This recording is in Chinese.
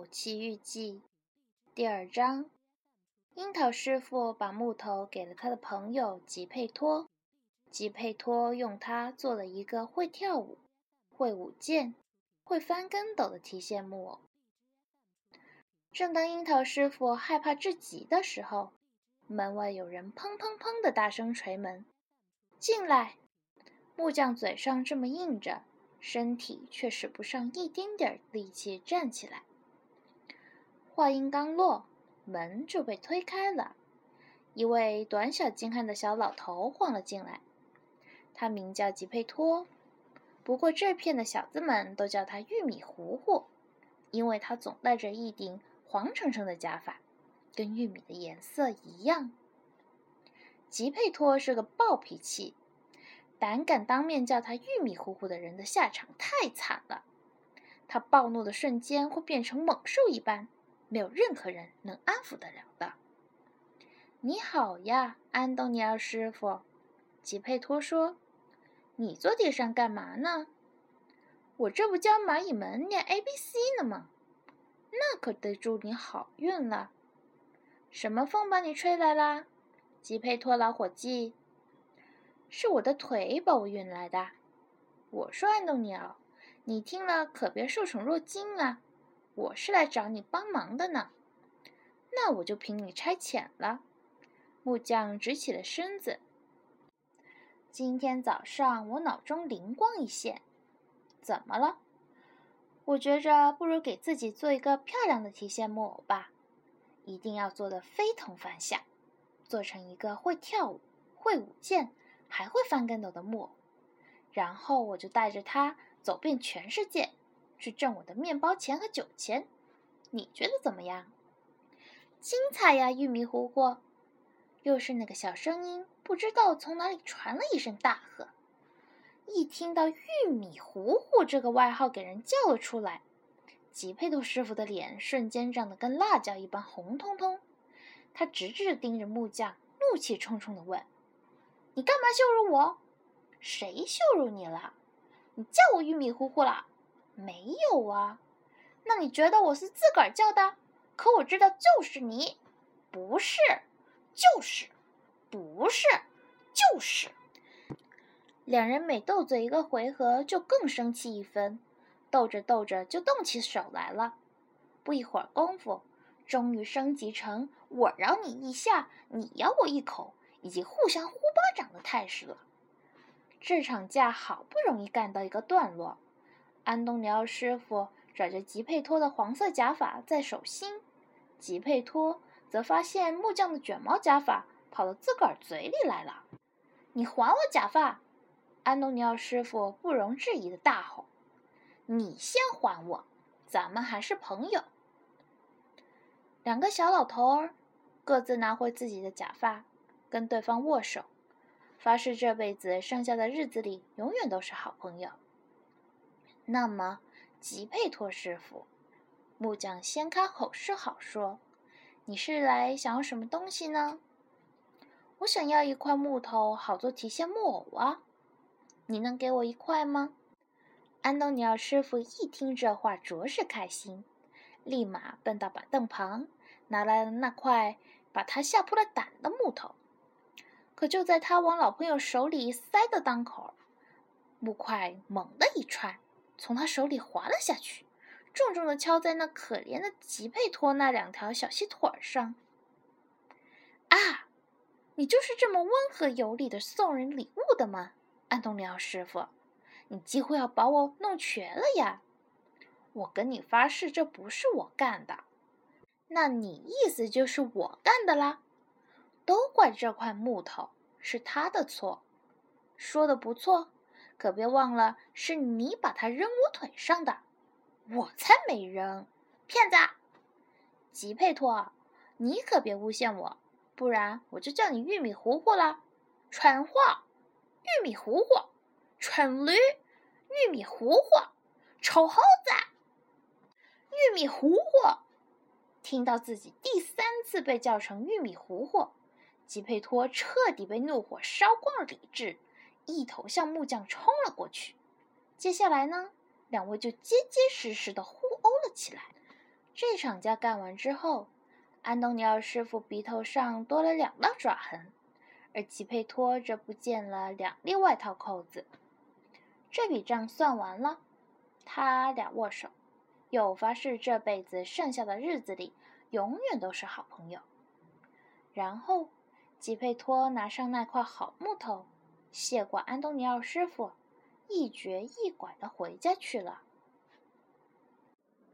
后奇遇记第二章：樱桃师傅把木头给了他的朋友吉佩托，吉佩托用它做了一个会跳舞、会舞剑、会翻跟斗的提线木偶。正当樱桃师傅害怕至极的时候，门外有人砰砰砰的大声捶门：“进来！”木匠嘴上这么应着。身体却使不上一丁点儿力气站起来。话音刚落，门就被推开了，一位短小精悍的小老头晃了进来。他名叫吉佩托，不过这片的小子们都叫他玉米糊糊，因为他总戴着一顶黄澄澄的假发，跟玉米的颜色一样。吉佩托是个暴脾气。胆敢当面叫他玉米糊糊的人的下场太惨了。他暴怒的瞬间会变成猛兽一般，没有任何人能安抚得了的。你好呀，安东尼奥师傅，吉佩托说：“你坐地上干嘛呢？”我这不教蚂蚁们念 A B C 呢吗？那可得祝你好运了。什么风把你吹来啦，吉佩托老伙计？是我的腿把我运来的。我说安东尼奥，你听了可别受宠若惊啊！我是来找你帮忙的呢。那我就凭你差遣了。木匠直起了身子。今天早上我脑中灵光一现，怎么了？我觉着不如给自己做一个漂亮的提线木偶吧，一定要做的非同凡响，做成一个会跳舞、会舞剑。还会翻跟斗的木偶，然后我就带着它走遍全世界，去挣我的面包钱和酒钱。你觉得怎么样？精彩呀，玉米糊糊！又是那个小声音，不知道从哪里传了一声大喝。一听到“玉米糊糊”这个外号给人叫了出来，吉佩托师傅的脸瞬间涨得跟辣椒一般红彤彤。他直直盯着木匠，怒气冲冲地问。你干嘛羞辱我？谁羞辱你了？你叫我玉米糊糊了？没有啊。那你觉得我是自个儿叫的？可我知道就是你，不是，就是，不是，就是。两人每斗嘴一个回合，就更生气一分，斗着斗着就动起手来了。不一会儿功夫，终于升级成我饶你一下，你咬我一口。以及互相呼巴掌的态势了。这场架好不容易干到一个段落，安东尼奥师傅拽着吉佩托的黄色假发在手心，吉佩托则发现木匠的卷毛假发跑到自个儿嘴里来了。“你还我假发！”安东尼奥师傅不容置疑的大吼。“你先还我，咱们还是朋友。”两个小老头儿各自拿回自己的假发。跟对方握手，发誓这辈子剩下的日子里永远都是好朋友。那么，吉佩托师傅，木匠先开口是好说：“你是来想要什么东西呢？”“我想要一块木头，好做提线木偶啊。”“你能给我一块吗？”安东尼奥师傅一听这话，着实开心，立马奔到板凳旁，拿来了那块把他吓破了胆的木头。可就在他往老朋友手里塞的当口，木块猛地一窜，从他手里滑了下去，重重的敲在那可怜的吉佩托那两条小细腿上。啊，你就是这么温和有礼的送人礼物的吗，安东尼奥师傅？你几乎要把我弄瘸了呀！我跟你发誓，这不是我干的。那你意思就是我干的啦？都怪这块木头，是他的错。说的不错，可别忘了是你把它扔我腿上的，我才没扔！骗子！吉佩托，你可别诬陷我，不然我就叫你玉米糊糊了。蠢货！玉米糊糊！蠢驴！玉米糊糊！丑猴子！玉米糊糊！听到自己第三次被叫成玉米糊糊。吉佩托彻底被怒火烧光了理智，一头向木匠冲了过去。接下来呢，两位就结结实实的互殴了起来。这场架干完之后，安东尼奥师傅鼻头上多了两道爪痕，而吉佩托则不见了两粒外套扣子。这笔账算完了，他俩握手，又发誓这辈子剩下的日子里永远都是好朋友。然后，吉佩托拿上那块好木头，谢过安东尼奥师傅，一瘸一拐的回家去了。